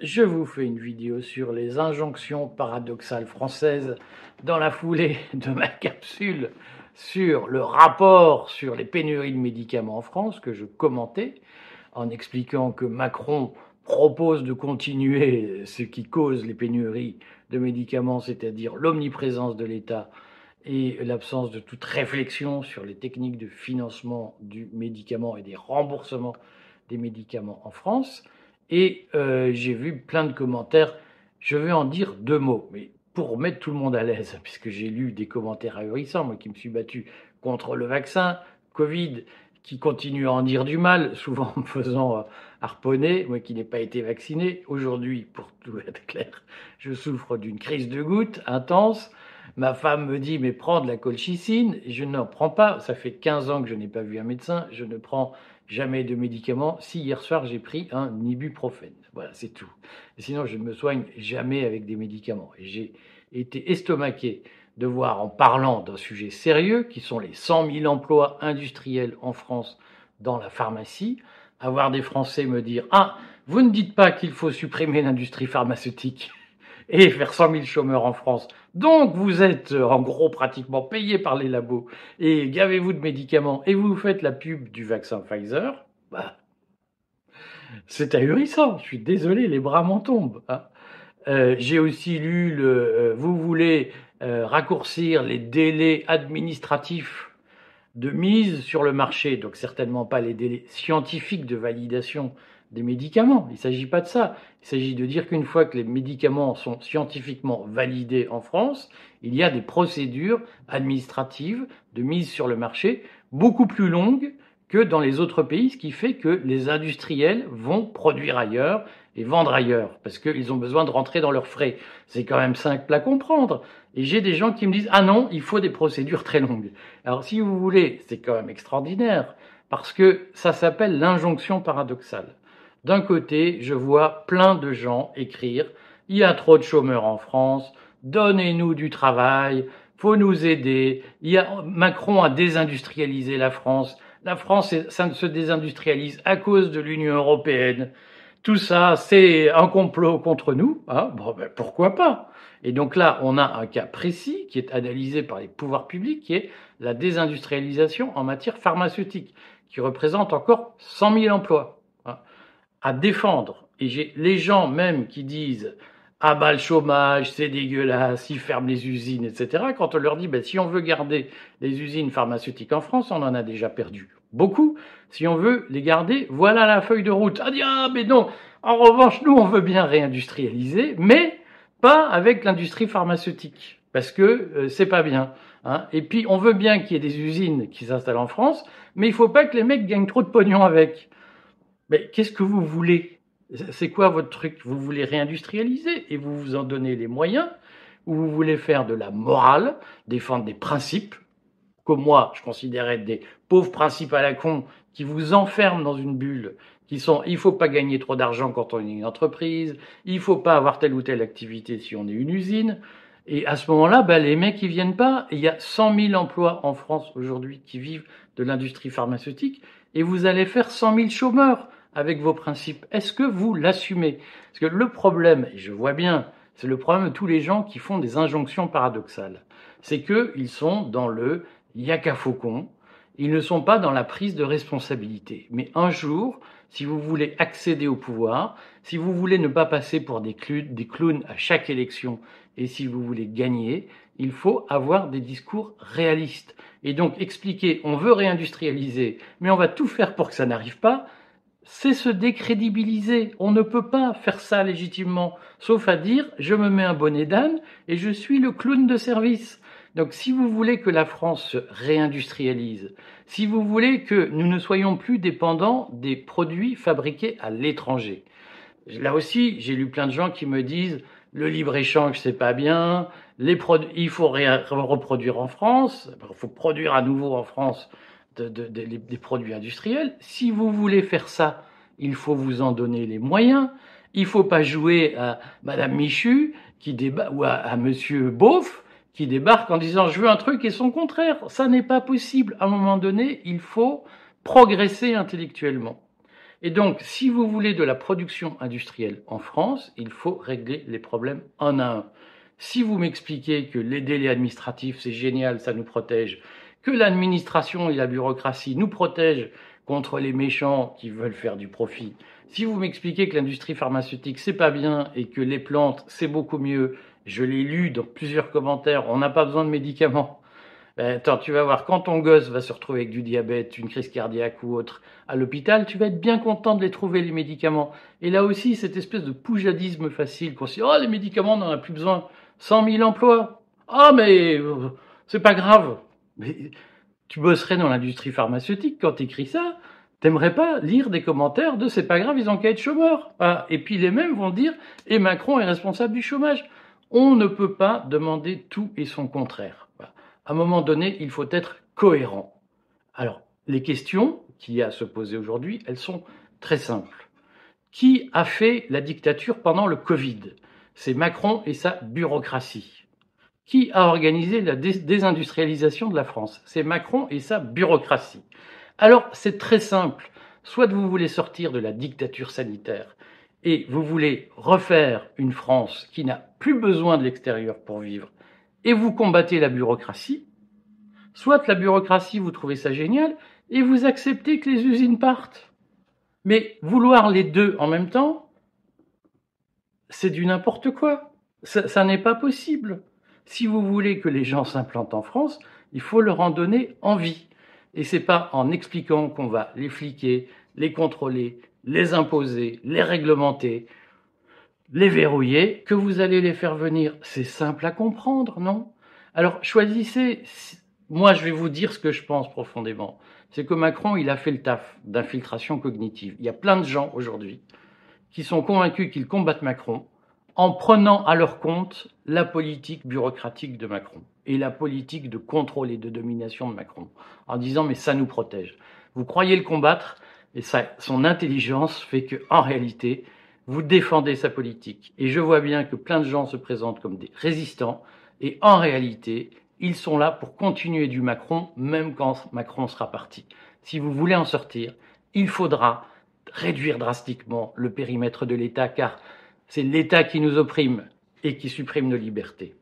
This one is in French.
Je vous fais une vidéo sur les injonctions paradoxales françaises dans la foulée de ma capsule sur le rapport sur les pénuries de médicaments en France que je commentais en expliquant que Macron propose de continuer ce qui cause les pénuries de médicaments, c'est-à-dire l'omniprésence de l'État et l'absence de toute réflexion sur les techniques de financement du médicament et des remboursements des médicaments en France. Et euh, j'ai vu plein de commentaires. Je vais en dire deux mots, mais pour mettre tout le monde à l'aise, puisque j'ai lu des commentaires ahurissants, moi qui me suis battu contre le vaccin, Covid, qui continue à en dire du mal, souvent en me faisant euh, harponner, moi qui n'ai pas été vacciné. Aujourd'hui, pour tout être clair, je souffre d'une crise de goutte intense. Ma femme me dit, mais prends de la colchicine. Je n'en prends pas. Ça fait 15 ans que je n'ai pas vu un médecin. Je ne prends jamais de médicaments. Si hier soir j'ai pris un ibuprofène. Voilà, c'est tout. sinon, je ne me soigne jamais avec des médicaments. Et j'ai été estomaqué de voir, en parlant d'un sujet sérieux, qui sont les 100 000 emplois industriels en France dans la pharmacie, avoir des Français me dire Ah, vous ne dites pas qu'il faut supprimer l'industrie pharmaceutique et faire 100 000 chômeurs en France. Donc vous êtes euh, en gros pratiquement payé par les labos et gavez-vous de médicaments et vous faites la pub du vaccin Pfizer. Bah, c'est ahurissant. Je suis désolé, les bras m'en tombent. Hein. Euh, j'ai aussi lu le. Euh, vous voulez raccourcir les délais administratifs de mise sur le marché, donc certainement pas les délais scientifiques de validation des médicaments. Il ne s'agit pas de ça. Il s'agit de dire qu'une fois que les médicaments sont scientifiquement validés en France, il y a des procédures administratives de mise sur le marché beaucoup plus longues que dans les autres pays, ce qui fait que les industriels vont produire ailleurs et vendre ailleurs, parce qu'ils ont besoin de rentrer dans leurs frais. C'est quand même simple à comprendre. Et j'ai des gens qui me disent, ah non, il faut des procédures très longues. Alors si vous voulez, c'est quand même extraordinaire, parce que ça s'appelle l'injonction paradoxale. D'un côté, je vois plein de gens écrire il y a trop de chômeurs en France, donnez-nous du travail, faut nous aider. Il y a, Macron a désindustrialisé la France. La France, ça se désindustrialise à cause de l'Union européenne. Tout ça, c'est un complot contre nous. Hein bon, ben, pourquoi pas? Et donc là, on a un cas précis qui est analysé par les pouvoirs publics, qui est la désindustrialisation en matière pharmaceutique, qui représente encore 100 000 emplois à défendre. Et les gens même qui disent ah bah le chômage, c'est dégueulasse, ils ferment les usines, etc. Quand on leur dit, bah, si on veut garder les usines pharmaceutiques en France, on en a déjà perdu beaucoup. Si on veut les garder, voilà la feuille de route. Ah, ah mais non, en revanche, nous, on veut bien réindustrialiser, mais pas avec l'industrie pharmaceutique, parce que euh, c'est pas bien. Hein. Et puis, on veut bien qu'il y ait des usines qui s'installent en France, mais il faut pas que les mecs gagnent trop de pognon avec. Mais qu'est-ce que vous voulez? C'est quoi votre truc? Vous voulez réindustrialiser et vous vous en donnez les moyens Ou vous voulez faire de la morale, défendre des principes que moi, je considérais des pauvres principes à la con qui vous enferment dans une bulle, qui sont il faut pas gagner trop d'argent quand on est une entreprise, il faut pas avoir telle ou telle activité si on est une usine. Et à ce moment-là, ben, les mecs ils viennent pas. Il y a 100 000 emplois en France aujourd'hui qui vivent de l'industrie pharmaceutique, et vous allez faire 100 000 chômeurs avec vos principes Est-ce que vous l'assumez? Parce que le problème, et je vois bien, c'est le problème de tous les gens qui font des injonctions paradoxales. C'est qu'ils sont dans le yaka faucon, ils ne sont pas dans la prise de responsabilité. Mais un jour, si vous voulez accéder au pouvoir, si vous voulez ne pas passer pour des, des clowns à chaque élection, et si vous voulez gagner, il faut avoir des discours réalistes. Et donc expliquer, on veut réindustrialiser, mais on va tout faire pour que ça n'arrive pas, c'est se décrédibiliser. On ne peut pas faire ça légitimement, sauf à dire je me mets un bonnet d'âne et je suis le clown de service. Donc si vous voulez que la France se réindustrialise, si vous voulez que nous ne soyons plus dépendants des produits fabriqués à l'étranger, là aussi j'ai lu plein de gens qui me disent le libre-échange c'est pas bien, les il faut reproduire en France, il faut produire à nouveau en France des produits industriels. Si vous voulez faire ça, il faut vous en donner les moyens. Il faut pas jouer à Madame Michu qui ou à, Monsieur Beauf qui débarque en disant je veux un truc et son contraire. Ça n'est pas possible. À un moment donné, il faut progresser intellectuellement. Et donc, si vous voulez de la production industrielle en France, il faut régler les problèmes un à un. Si vous m'expliquez que les délais administratifs, c'est génial, ça nous protège, que l'administration et la bureaucratie nous protègent contre les méchants qui veulent faire du profit, si vous m'expliquez que l'industrie pharmaceutique c'est pas bien et que les plantes c'est beaucoup mieux, je l'ai lu dans plusieurs commentaires, on n'a pas besoin de médicaments. Ben, attends, tu vas voir, quand ton gosse va se retrouver avec du diabète, une crise cardiaque ou autre à l'hôpital, tu vas être bien content de les trouver, les médicaments. Et là aussi, cette espèce de poujadisme facile qu'on se dit, oh, les médicaments, on n'en a plus besoin. 100 000 emplois. Ah, mais euh, c'est pas grave. Mais tu bosserais dans l'industrie pharmaceutique quand tu écris ça. T'aimerais pas lire des commentaires de c'est pas grave, ils ont qu'à être chômeurs. Et puis les mêmes vont dire et Macron est responsable du chômage. On ne peut pas demander tout et son contraire. À un moment donné, il faut être cohérent. Alors, les questions qu'il y à se poser aujourd'hui, elles sont très simples. Qui a fait la dictature pendant le Covid? C'est Macron et sa bureaucratie. Qui a organisé la désindustrialisation de la France C'est Macron et sa bureaucratie. Alors, c'est très simple. Soit vous voulez sortir de la dictature sanitaire et vous voulez refaire une France qui n'a plus besoin de l'extérieur pour vivre et vous combattez la bureaucratie, soit la bureaucratie, vous trouvez ça génial et vous acceptez que les usines partent. Mais vouloir les deux en même temps, c'est du n'importe quoi. Ça, n'est pas possible. Si vous voulez que les gens s'implantent en France, il faut leur en donner envie. Et c'est pas en expliquant qu'on va les fliquer, les contrôler, les imposer, les réglementer, les verrouiller, que vous allez les faire venir. C'est simple à comprendre, non? Alors choisissez. Moi, je vais vous dire ce que je pense profondément. C'est que Macron, il a fait le taf d'infiltration cognitive. Il y a plein de gens aujourd'hui qui sont convaincus qu'ils combattent Macron en prenant à leur compte la politique bureaucratique de Macron et la politique de contrôle et de domination de Macron, en disant mais ça nous protège. Vous croyez le combattre et ça, son intelligence fait que en réalité vous défendez sa politique. Et je vois bien que plein de gens se présentent comme des résistants et en réalité ils sont là pour continuer du Macron même quand Macron sera parti. Si vous voulez en sortir, il faudra réduire drastiquement le périmètre de l'État car c'est l'État qui nous opprime et qui supprime nos libertés.